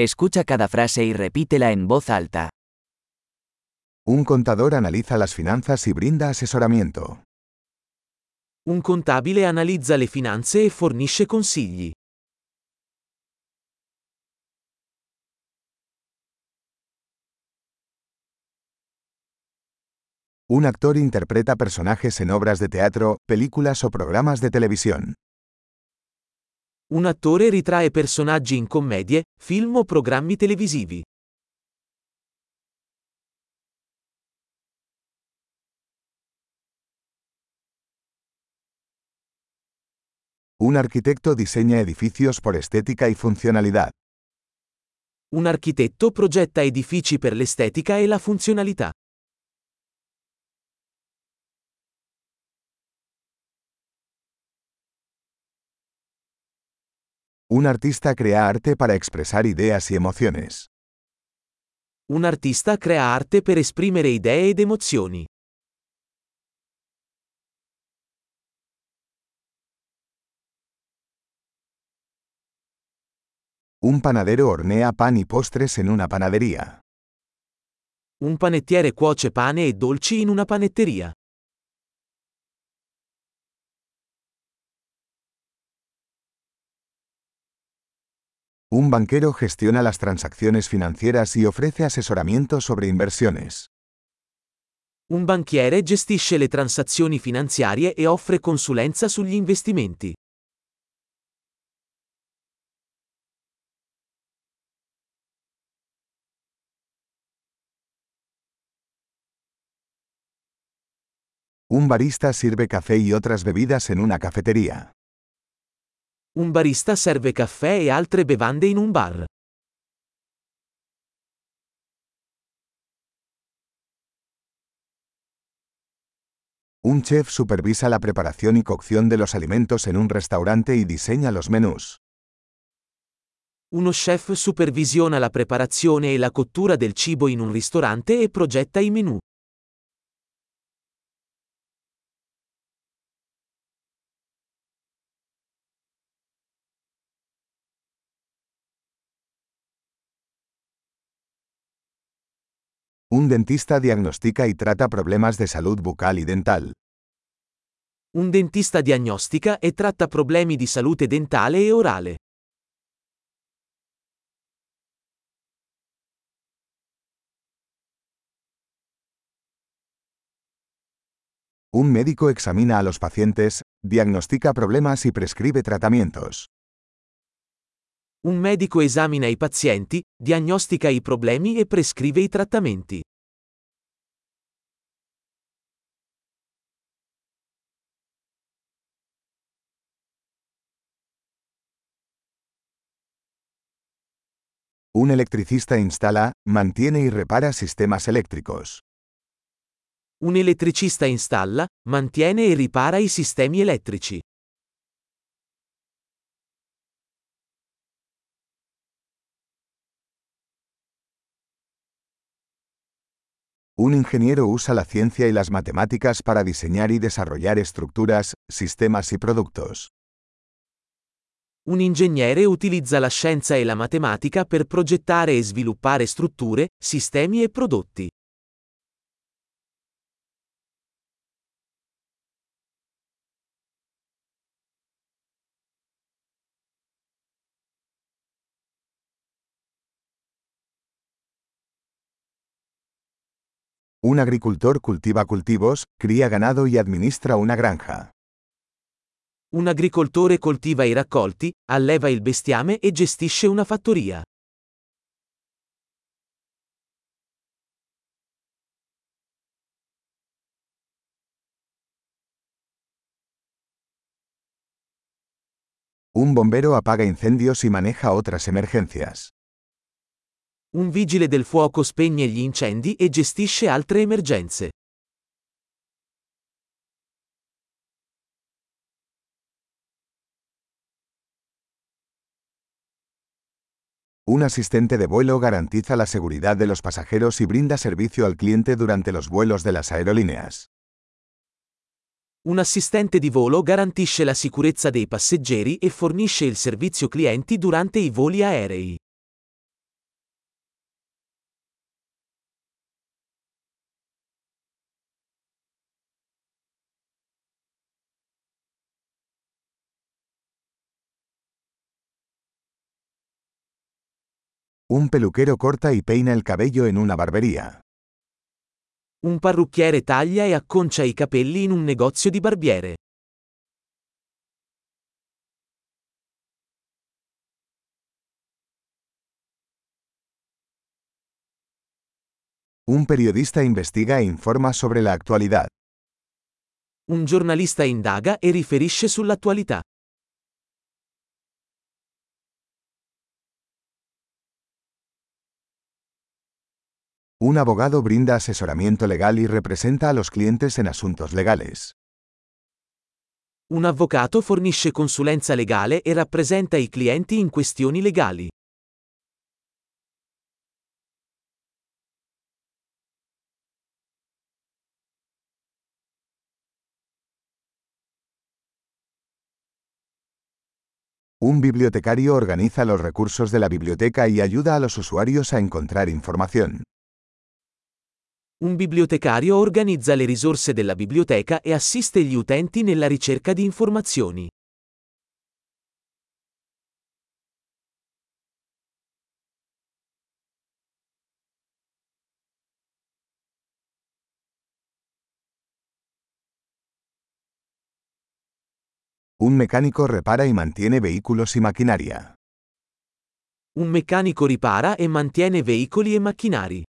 Escucha cada frase y repítela en voz alta. Un contador analiza las finanzas y brinda asesoramiento. Un contabile analizza le finanze e fornisce consigli. Un actor interpreta personajes en obras de teatro, películas o programas de televisión. Un attore ritrae personaggi in commedie, film o programmi televisivi. Un arquitecto diseña edificios por estética y funcionalidad. Un architetto progetta edifici per l'estetica e la funzionalità. Un artista crea arte para expresar ideas y emociones. Un artista crea arte per esprimere idee ed emozioni. Un panadero hornea pan y postres en una panadería. Un panettiere cuoce pane e dolci in una panetteria. Un banquero gestiona las transacciones financieras y ofrece asesoramiento sobre inversiones. Un banchiere gestisce le transazioni finanziarie e offre consulenza sugli investimenti. Un barista sirve café y otras bebidas en una cafetería. Un barista serve caffè e altre bevande in un bar. Un chef supervisa la preparación y cocción de los alimentos en un restaurante y diseña los menús. Uno chef supervisiona la preparazione e la cottura del cibo in un ristorante e progetta i menù. Un dentista diagnostica y trata problemas de salud bucal y dental. Un dentista diagnostica e tratta problemi di salute dentale e orale. Un médico examina a los pacientes, diagnostica problemas y prescribe tratamientos. Un medico esamina i pazienti, diagnostica i problemi e prescrive i trattamenti. Un electricista instala, mantiene y repara sistemas eléctricos. Un elettricista installa, mantiene e ripara i sistemi elettrici. Un ingeniero usa la ciencia y las matemáticas para diseñar y desarrollar estructuras, sistemas y productos. Un ingegnere utilizza la scienza e la matematica per progettare e sviluppare strutture, sistemi e prodotti. Un agricultor cultiva cultivos, cría ganado y administra una granja. Un agricoltore coltiva i raccolti, alleva il bestiame e gestisce una fattoria. Un bombero apaga incendios y maneja otras emergencias. Un vigile del fuoco spegne gli incendi e gestisce altre emergenze. Un asistente de vuelo garantiza la seguridad de los pasajeros y brinda servicio al cliente durante los vuelos de las aerolíneas. Un assistente di volo garantisce la sicurezza dei passeggeri e fornisce il servizio clienti durante i voli aerei. Un peluquero corta y peina el cabello en una barbería. Un parrucchiere taglia e acconcia i capelli in un negozio di barbiere. Un periodista investiga e informa sobre la actualidad. Un giornalista indaga e riferisce sull'attualità. Un abogado brinda asesoramiento legal y representa a los clientes en asuntos legales. Un avvocato fornisce consulenza legale e rappresenta i clienti in questioni legali. Un bibliotecario organiza los recursos de la biblioteca y ayuda a los usuarios a encontrar información. Un bibliotecario organizza le risorse della biblioteca e assiste gli utenti nella ricerca di informazioni. Un mecánico repara y mantiene vehículos y maquinaria. Un meccanico ripara e mantiene veicoli e macchinari.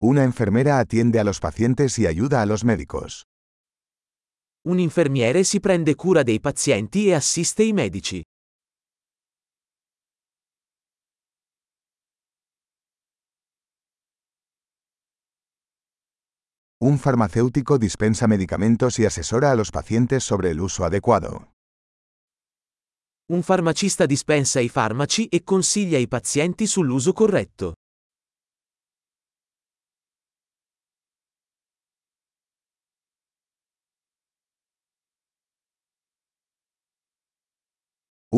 Una enfermera atiende a los pacientes y ayuda a los médicos. Un infermiere si prende cura dei pazienti e assiste i medici. Un farmacéutico dispensa medicamentos y asesora a los pacientes sobre el uso adecuado. Un farmacista dispensa i farmaci e consiglia i pazienti sull'uso corretto.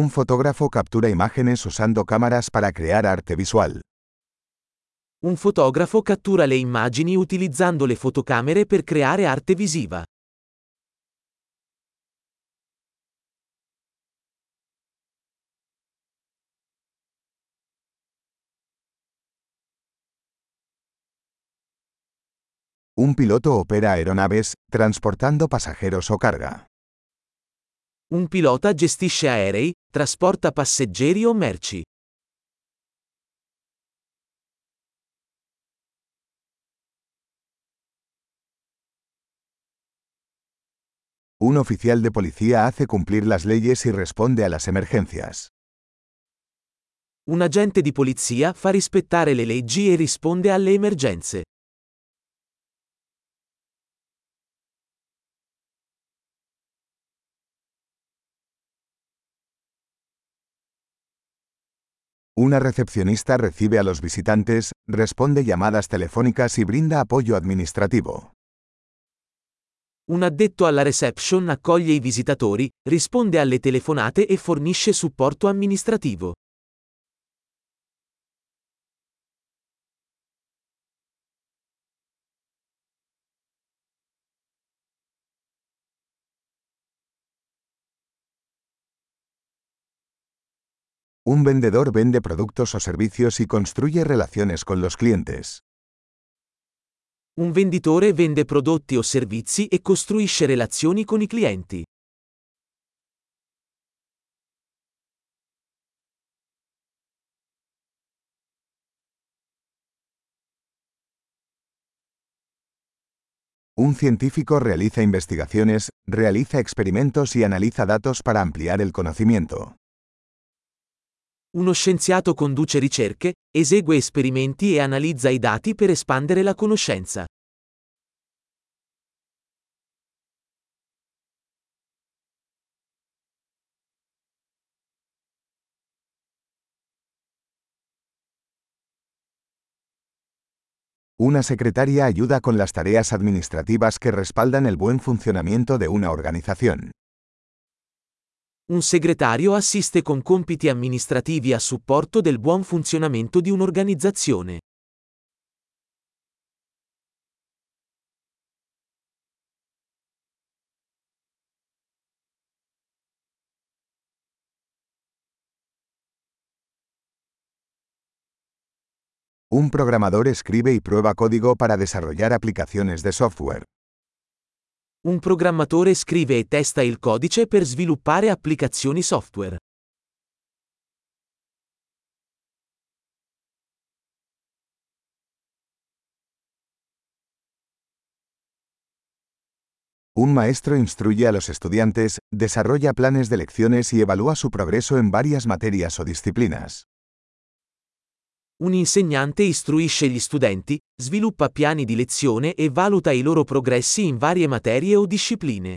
Un fotógrafo captura imágenes usando cámaras para crear arte visual. Un fotografo cattura le immagini utilizzando le fotocamere per creare arte visiva. Un piloto opera aeronaves, transportando pasajeros o carga. Un pilota gestisce aerei, trasporta passeggeri o merci. Un oficial de policía hace cumplir las leyes y responde a las emergencias. Un agente di polizia fa rispettare le leggi e risponde alle emergenze. Una recepcionista recibe a los visitantes, responde llamadas telefónicas y brinda apoyo administrativo. Un addetto alla reception accoglie i visitatori, risponde alle telefonate e fornisce supporto amministrativo. Un vendedor vende productos o servicios y construye relaciones con los clientes. Un venditore vende prodotti o servizi e costruisce relazioni con i clienti. Un científico realiza investigaciones, realiza experimentos y analiza datos para ampliar el conocimiento. Uno scienziato conduce ricerche, esegue esperimenti e analizza i dati per espandere la conoscenza. Una secretaria ayuda con las tareas administrativas que respaldan el buen funcionamiento de una organización. Un segretario assiste con compiti amministrativi a supporto del buon funzionamento di un'organizzazione. Un programador escribe y prueba código para desarrollar aplicaciones de software. Un programmatore scrive e testa il codice per sviluppare applicazioni software. Un maestro instruye a los estudiantes, desarrolla planes de lecciones y evalúa su progreso en varias materias o disciplinas. Un insegnante istruisce gli studenti, sviluppa piani di lezione e valuta i loro progressi in varie materie o discipline.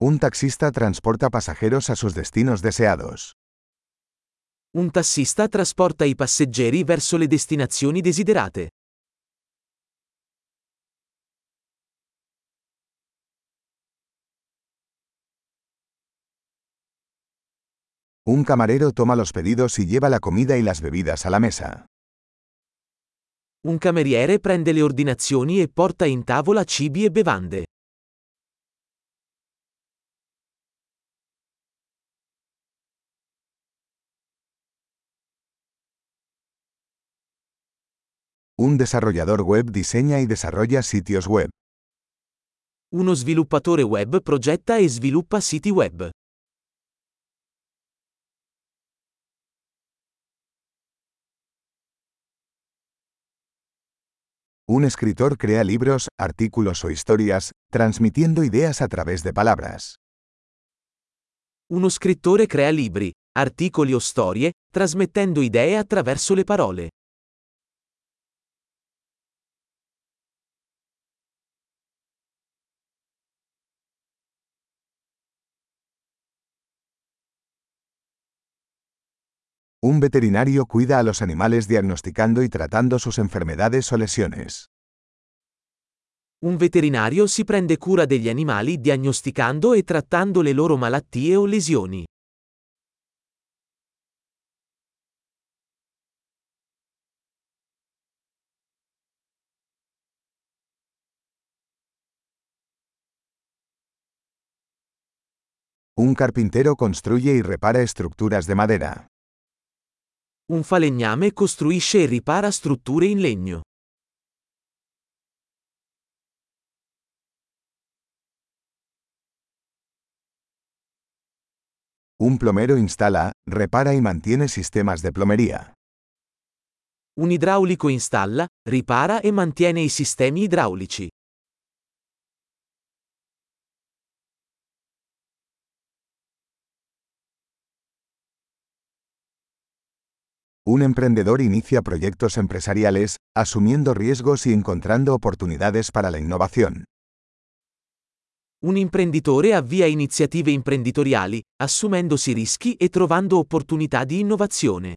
Un taxista transporta pasajeros a sus destinos deseados. Un tassista trasporta i passeggeri verso le destinazioni desiderate. Un camarero toma los pedidos y lleva la comida y las bebidas a la mesa. Un cameriere prende le ordinazioni e porta in tavola cibi e bevande. Un desarrollador web diseña y desarrolla sitios web. Uno sviluppatore web progetta e sviluppa siti web. Un escritor crea libros, artículos o historias, transmitiendo ideas a través de palabras. Uno scrittore crea libri, articoli o storie, trasmettendo idee attraverso le parole. Un veterinario cuida a los animales diagnosticando y tratando sus enfermedades o lesiones. Un veterinario si prende cura degli animali diagnosticando e trattando le loro malattie o lesioni. Un carpintero construye y repara estructuras de madera. Un falegname costruisce e ripara strutture in legno. Un plomero instala, repara y mantiene sistemas de plomería. Un idraulico installa, ripara e mantiene i sistemi idraulici. Un emprendedor inicia proyectos empresariales, asumiendo riesgos y encontrando oportunidades para la innovación. Un imprenditore avvia iniziative imprenditoriali, assumendosi rischi e trovando opportunità di innovazione.